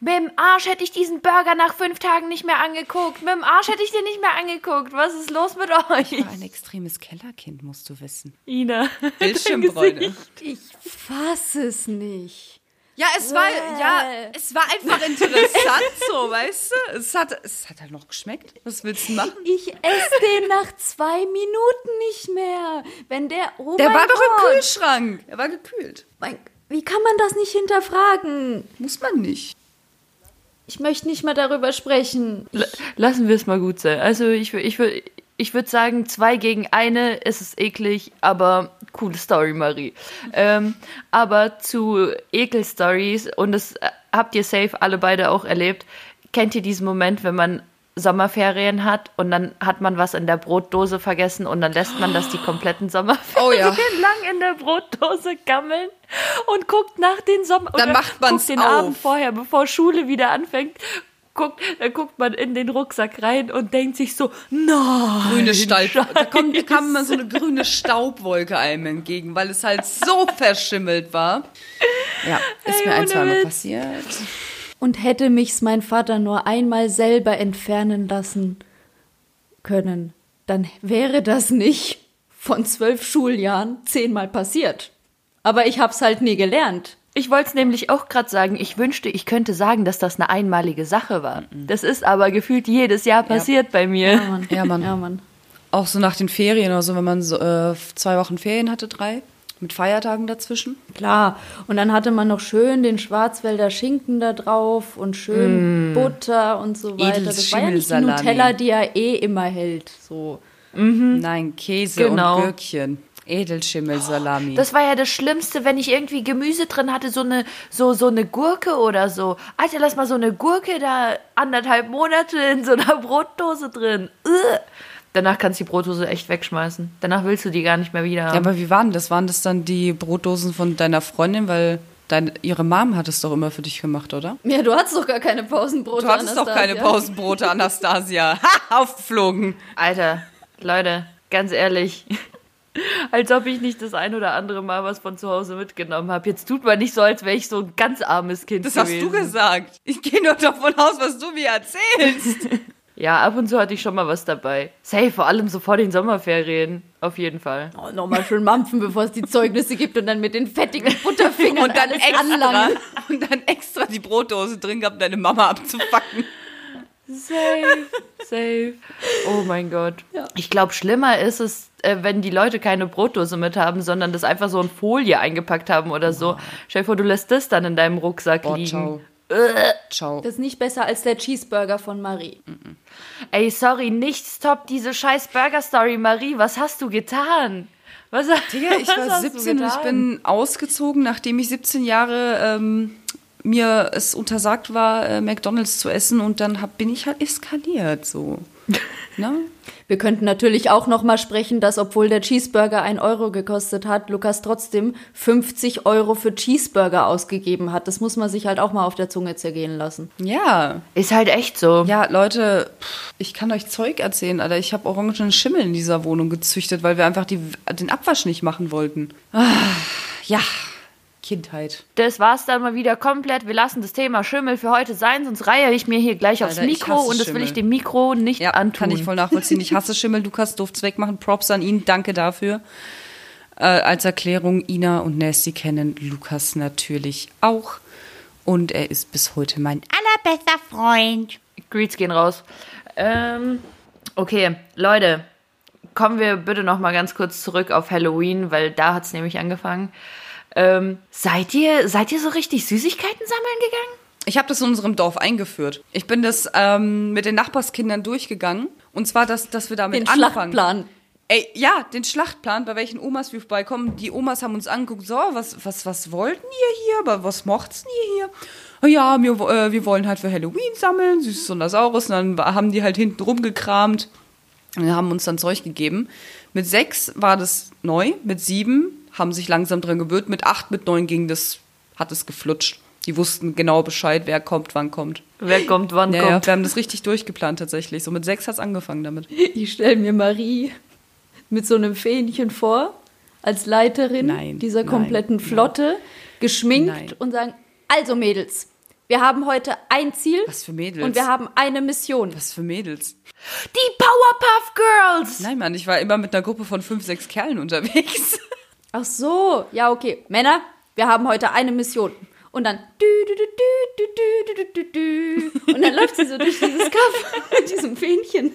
mit dem Arsch hätte ich diesen Burger nach fünf Tagen nicht mehr angeguckt. Mit dem Arsch hätte ich den nicht mehr angeguckt. Was ist los mit euch? war ein extremes Kellerkind, musst du wissen. Ina. Bildschirmbräune. Ich fasse es nicht. Ja, es war, ja, es war einfach interessant so, weißt du? Es hat, es hat halt noch geschmeckt. Was willst du machen? Ich esse den nach zwei Minuten nicht mehr. Wenn der, oh Der mein war doch im Gott. Kühlschrank. Er war gekühlt. Mein, wie kann man das nicht hinterfragen? Muss man nicht. Ich möchte nicht mehr darüber sprechen. L- Lassen wir es mal gut sein. Also ich, ich, wür- ich würde sagen, zwei gegen eine, es ist eklig, aber coole Story, Marie. ähm, aber zu Ekel-Stories, und das äh, habt ihr safe alle beide auch erlebt, kennt ihr diesen Moment, wenn man Sommerferien hat und dann hat man was in der Brotdose vergessen und dann lässt man das die kompletten Sommerferien Oh ja. lang in der Brotdose gammeln und guckt nach den Sommer Dann macht guckt den auf. Abend vorher, bevor Schule wieder anfängt, guckt, dann guckt man in den Rucksack rein und denkt sich so, nein. Grüne Staub. Da, kommt, da kam immer so eine grüne Staubwolke einem entgegen, weil es halt so verschimmelt war. Ja, ist mir ein, zweimal Witz. passiert. Und hätte mich's mein Vater nur einmal selber entfernen lassen können, dann wäre das nicht von zwölf Schuljahren zehnmal passiert. Aber ich hab's halt nie gelernt. Ich wollte es nämlich auch gerade sagen, ich wünschte, ich könnte sagen, dass das eine einmalige Sache war. Das ist aber gefühlt jedes Jahr passiert bei mir. Mann. Ja, Mann. Ja, Mann. Auch so nach den Ferien oder so, wenn man so, äh, zwei Wochen Ferien hatte, drei, mit Feiertagen dazwischen. Klar. Und dann hatte man noch schön den Schwarzwälder Schinken da drauf und schön Butter und so weiter. Das war ja nicht die. Nutella, die ja eh immer hält. So. Nein, Käse Genau. und Gürkchen. Edelschimmelsalami. Das war ja das Schlimmste, wenn ich irgendwie Gemüse drin hatte, so eine, so, so eine Gurke oder so. Alter, lass mal so eine Gurke da anderthalb Monate in so einer Brotdose drin. Ugh. Danach kannst du die Brotdose echt wegschmeißen. Danach willst du die gar nicht mehr wieder haben. ja, aber wie waren das? Waren das dann die Brotdosen von deiner Freundin? Weil deine, ihre Mom hat es doch immer für dich gemacht, oder? Ja, du hattest doch gar keine Pausenbrote. Du hattest doch keine. Pausenbrote, Anastasia. Ha, aufgeflogen. Alter, Leute, ganz ehrlich. Als ob ich nicht das ein oder andere Mal was von zu Hause mitgenommen habe. Jetzt tut man nicht so, als wäre ich so ein ganz armes Kind Das gewesen. hast du gesagt. Ich gehe nur davon aus, was du mir erzählst. Ja, ab und zu hatte ich schon mal was dabei. Safe, vor allem so vor den Sommerferien. Auf jeden Fall. Oh, nochmal schön mampfen, bevor es die Zeugnisse gibt und dann mit den fettigen Butterfingern Und dann alles extra, anlangen. und dann extra die Brotdose drin gehabt, deine Mama abzufacken. Safe, safe. Oh mein Gott. Ja. Ich glaube, schlimmer ist es, äh, wenn die Leute keine Brotdose mit haben, sondern das einfach so in Folie eingepackt haben oder so. Stell dir vor, du lässt das dann in deinem Rucksack Boah, liegen. ciao. Ciao. Das ist nicht besser als der Cheeseburger von Marie. Ey, sorry, nichts top diese scheiß Burger-Story, Marie. Was hast du getan? Was, Digga, ich was war hast du 17 und ich bin ausgezogen, nachdem ich 17 Jahre ähm, mir es untersagt war, äh, McDonalds zu essen und dann hab, bin ich halt eskaliert so. Ne? Wir könnten natürlich auch noch mal sprechen, dass obwohl der Cheeseburger 1 Euro gekostet hat, Lukas trotzdem 50 Euro für Cheeseburger ausgegeben hat. Das muss man sich halt auch mal auf der Zunge zergehen lassen. Ja. Ist halt echt so. Ja, Leute, ich kann euch Zeug erzählen, Alter. Ich habe orangenen Schimmel in dieser Wohnung gezüchtet, weil wir einfach die, den Abwasch nicht machen wollten. Ah, ja, Kindheit. Das war's dann mal wieder komplett. Wir lassen das Thema Schimmel für heute sein, sonst reihe ich mir hier gleich aufs Alter, ich Mikro und das will Schimmel. ich dem Mikro nicht Ja, antun. kann ich voll nachvollziehen. Ich hasse Schimmel. Lukas durft's wegmachen. Props an ihn. Danke dafür. Äh, als Erklärung, Ina und Nasty kennen Lukas natürlich auch. Und er ist bis heute mein allerbester Freund. Greets gehen raus. Ähm, okay, Leute, kommen wir bitte noch mal ganz kurz zurück auf Halloween, weil da hat's nämlich angefangen. Ähm, seid ihr seid ihr so richtig Süßigkeiten sammeln gegangen? Ich habe das in unserem Dorf eingeführt. Ich bin das ähm, mit den Nachbarskindern durchgegangen. Und zwar, dass, dass wir damit Den anfangen. Schlachtplan. Ey, ja, den Schlachtplan, bei welchen Omas wir vorbeikommen. Die Omas haben uns angeguckt, so, was, was, was wollten ihr hier? Aber was mocht's ihr hier? "Ah Ja, wir, äh, wir wollen halt für Halloween sammeln, Süßes und das Saures. Und dann haben die halt hinten rumgekramt und haben uns dann Zeug gegeben. Mit sechs war das neu, mit sieben haben sich langsam dran gewöhnt, mit acht, mit neun ging das, hat es geflutscht. Die wussten genau Bescheid, wer kommt, wann kommt. Wer kommt, wann Ja, ja, kommt? wir haben das richtig durchgeplant tatsächlich. So mit sechs hat's angefangen damit. Ich stelle mir Marie mit so einem Fähnchen vor, als Leiterin Nein, dieser kompletten nein. Flotte, geschminkt Nein. und sagen, also Mädels, wir haben heute ein Ziel Was für Mädels? und wir haben eine Mission. Was für Mädels? Die Powerpuff Girls! Nein, Mann, ich war immer mit einer Gruppe von fünf, sechs Kerlen unterwegs. Ach so, ja, okay. Männer, wir haben heute eine Mission. Und dann. Und dann läuft sie so durch dieses Kaff mit diesem Fähnchen.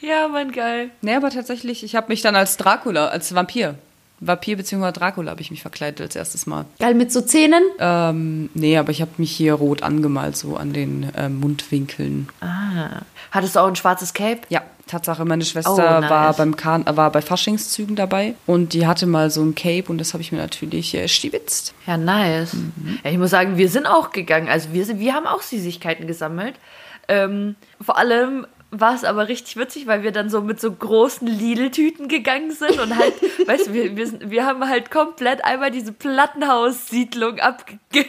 Ja, Mann, geil. Nee, aber tatsächlich, ich habe mich dann als Dracula, als Vampir, Vampir bzw. Dracula habe ich mich verkleidet als erstes Mal. Geil, mit so Zähnen? Ähm, nee, aber ich habe mich hier rot angemalt, so an den äh, Mundwinkeln. Ah. Hattest du auch ein schwarzes Cape? Ja. Tatsache, meine Schwester Oh, nice. war beim Karn äh, war bei Faschingszügen dabei und die hatte mal so ein Cape und das habe ich mir natürlich äh, stibitzt. Ja, nice. Ja, ich muss sagen, wir sind auch gegangen. Also wir, sind, wir haben auch Süßigkeiten gesammelt. Ähm, vor allem war es aber richtig witzig, weil wir dann so mit so großen Lidl-Tüten gegangen sind und halt, weißt du, wir, wir, sind, wir haben halt komplett einmal diese Plattenhaussiedlung abge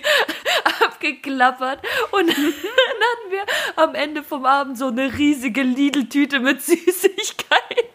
abgeklappert und dann hatten wir am Ende vom Abend so eine riesige Lidl-Tüte mit Süßigkeiten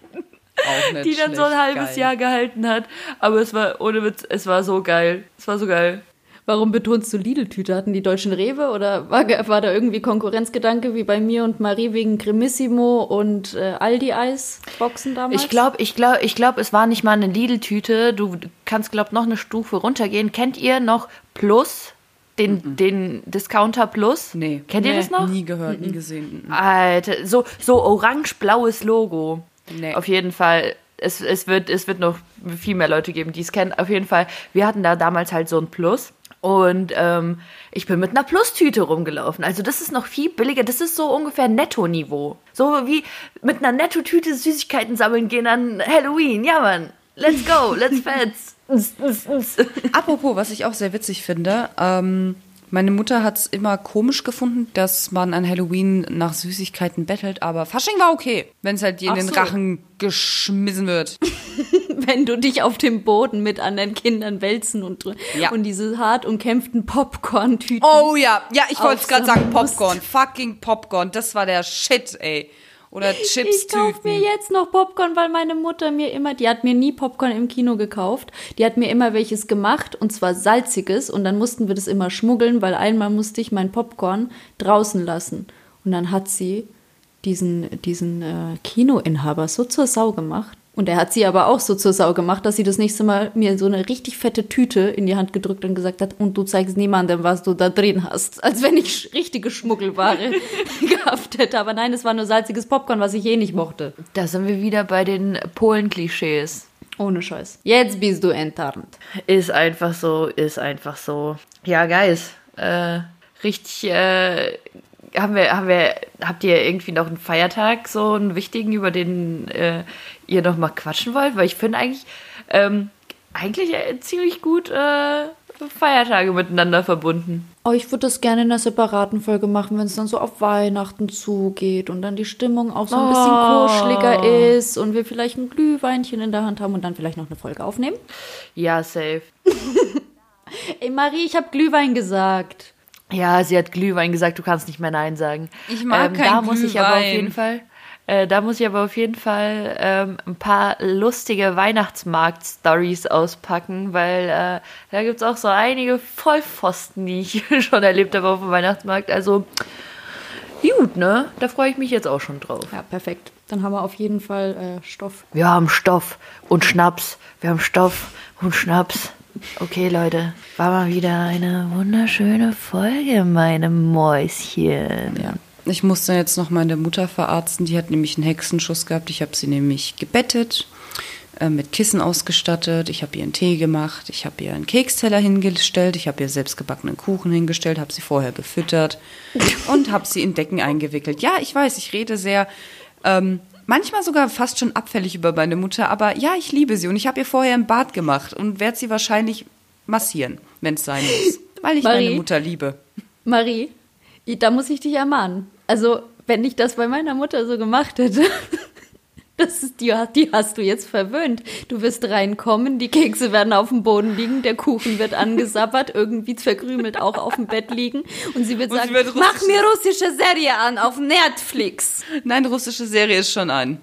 die dann so ein halbes geil. Jahr gehalten hat. Aber es war, ohne Witz, es war so geil. Es war so geil. Warum betonst du Lidl-Tüte? Hatten die deutschen Rewe oder war, war da irgendwie Konkurrenzgedanke wie bei mir und Marie wegen Grimissimo und äh, Aldi-Eis-Boxen damals? Ich glaube, ich glaube, ich glaube, es war nicht mal eine Lidl-Tüte. Du kannst, glaube noch eine Stufe runtergehen. Kennt ihr noch Plus? Den, den Discounter Plus? Nee. Kennt ihr Nee. das noch? Nie gehört, nie gesehen. Alter, so, so orange-blaues Logo. Nee. Auf jeden Fall. Es, es, wird, es wird noch viel mehr Leute geben, die es kennen. Auf jeden Fall, wir hatten da damals halt so ein Plus. Und ähm, ich bin mit einer Plus-Tüte rumgelaufen. Also das ist noch viel billiger. Das ist so ungefähr Netto-Niveau. So wie mit einer Netto-Tüte Süßigkeiten sammeln gehen an Halloween. Ja, Mann. Let's go. Let's fetz. Apropos, was ich auch sehr witzig finde, ähm, meine Mutter hat es immer komisch gefunden, dass man an Halloween nach Süßigkeiten bettelt, aber Fasching war okay, wenn es halt dir in Ach den so. Rachen geschmissen wird. Wenn du dich auf dem Boden mit anderen Kindern wälzen und, Ja. und diese hart umkämpften Popcorn-Tüten. Oh ja, ja, ich wollte es gerade sagen, Aufsammeln musst. Popcorn, fucking Popcorn, das war der Shit, ey. Oder Ich kaufe mir jetzt noch Popcorn, weil meine Mutter mir immer, die hat mir nie Popcorn im Kino gekauft. Die hat mir immer welches gemacht und zwar salziges und dann mussten wir das immer schmuggeln, weil einmal musste ich mein Popcorn draußen lassen. Und dann hat sie diesen, diesen äh, Kinoinhaber so zur Sau gemacht. Und er hat sie aber auch so zur Sau gemacht, dass sie das nächste Mal mir so eine richtig fette Tüte in die Hand gedrückt und gesagt hat, und du zeigst niemandem, was du da drin hast. Als wenn ich richtige Schmuggelware gehabt hätte. Aber nein, es war nur salziges Popcorn, was ich eh nicht mochte. Da sind wir wieder bei den Polen-Klischees. Ohne Scheiß. Jetzt bist du enttarnt. Ist einfach so, ist einfach so. Ja, Guys, äh, richtig, äh, haben wir, haben wir, habt ihr irgendwie noch einen Feiertag, so einen wichtigen, über den äh, ihr noch mal quatschen wollt? Weil ich finde eigentlich, ähm, eigentlich äh, ziemlich gut äh, Feiertage miteinander verbunden. Oh, ich würde das gerne in einer separaten Folge machen, wenn es dann so auf Weihnachten zugeht und dann die Stimmung auch so ein bisschen Oh. kuscheliger ist und wir vielleicht ein Glühweinchen in der Hand haben und dann vielleicht noch eine Folge aufnehmen. Ja, safe. Ey, Marie, ich habe Glühwein gesagt. Ja, sie hat Glühwein gesagt, du kannst nicht mehr Nein sagen. Ich mag kein Da muss ich aber auf Glühwein. jeden Fall, äh, da muss ich aber auf jeden Fall ähm, ein paar lustige Weihnachtsmarkt-Stories auspacken, weil äh, da gibt's auch so einige Vollpfosten, die ich schon erlebt habe auf dem Weihnachtsmarkt. Also gut, ne? Da freue ich mich jetzt auch schon drauf. Ja, perfekt. Dann haben wir auf jeden Fall äh, Stoff. Wir haben Stoff und Schnaps. Wir haben Stoff und Schnaps. Okay, Leute, war mal wieder eine wunderschöne Folge, meine Mäuschen. Ja. Ich musste jetzt noch meine Mutter verarzten. Die hat nämlich einen Hexenschuss gehabt. Ich habe sie nämlich gebettet, äh, mit Kissen ausgestattet. Ich habe ihr einen Tee gemacht. Ich habe ihr einen Keksteller hingestellt. Ich habe ihr selbstgebackenen Kuchen hingestellt, habe sie vorher gefüttert und habe sie in Decken eingewickelt. Ja, ich weiß, ich rede sehr, ähm, manchmal sogar fast schon abfällig über meine Mutter. Aber ja, ich liebe sie und ich habe ihr vorher ein Bad gemacht und werde sie wahrscheinlich massieren, wenn es sein muss. Weil ich meine Marie? Mutter liebe. Marie, da muss ich dich ermahnen. Also, wenn ich das bei meiner Mutter so gemacht hätte, das ist die, die hast du jetzt verwöhnt. Du wirst reinkommen, die Kekse werden auf dem Boden liegen, der Kuchen wird angesabbert, irgendwie verkrümelt auch auf dem Bett liegen und sie wird Und sie sagen, wird mach mir russische Serie an auf Netflix. Nein, russische Serie ist schon an.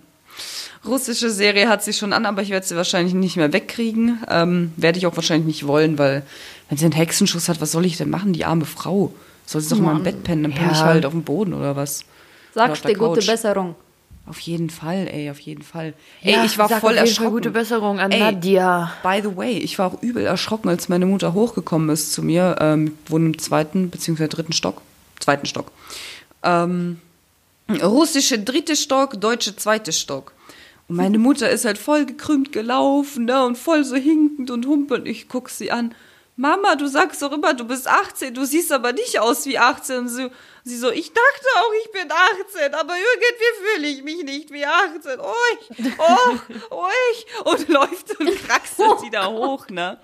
Russische Serie hat sie schon an, aber ich werde sie wahrscheinlich nicht mehr wegkriegen. Ähm, werde ich auch wahrscheinlich nicht wollen, weil wenn sie einen Hexenschuss hat, was soll ich denn machen, die arme Frau? Soll sie doch mal im Bett pennen, dann penne ich Ja. halt auf dem Boden oder was? Sagst dir gute. Besserung. Auf jeden Fall, ey, auf jeden Fall. Ey, Ja, ich war voll erschrocken. gute Besserung an Ey, Nadja. By the way, ich war auch übel erschrocken, als meine Mutter hochgekommen ist zu mir. Ähm, wohne im zweiten bzw. dritten Stock. Zweiten Stock. Ähm, russische dritte Stock, deutsche zweite Stock. Und meine Mutter ist halt voll gekrümmt gelaufen ne, und voll so hinkend und humpelnd. Ich guck sie an. Mama, du sagst doch immer, du bist 18, du siehst aber nicht aus wie 18. Und sie, sie so, ich dachte auch, ich bin 18, aber irgendwie fühle ich mich nicht wie 18. Oh, ich, oh, oh, ich. Und läuft und kraxelt sie da hoch, ne?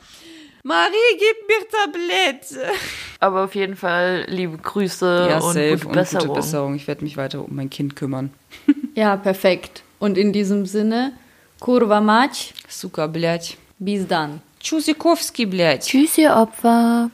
Marie, gib mir Tablette. Aber auf jeden Fall liebe Grüße und gute Besserung. gute Besserung. Ich werde mich weiter um mein Kind kümmern. Ja, perfekt. Und in diesem Sinne, kurwa mać, Сука, блядь. bis dann. Чузиковский, блядь. Чузи, опа.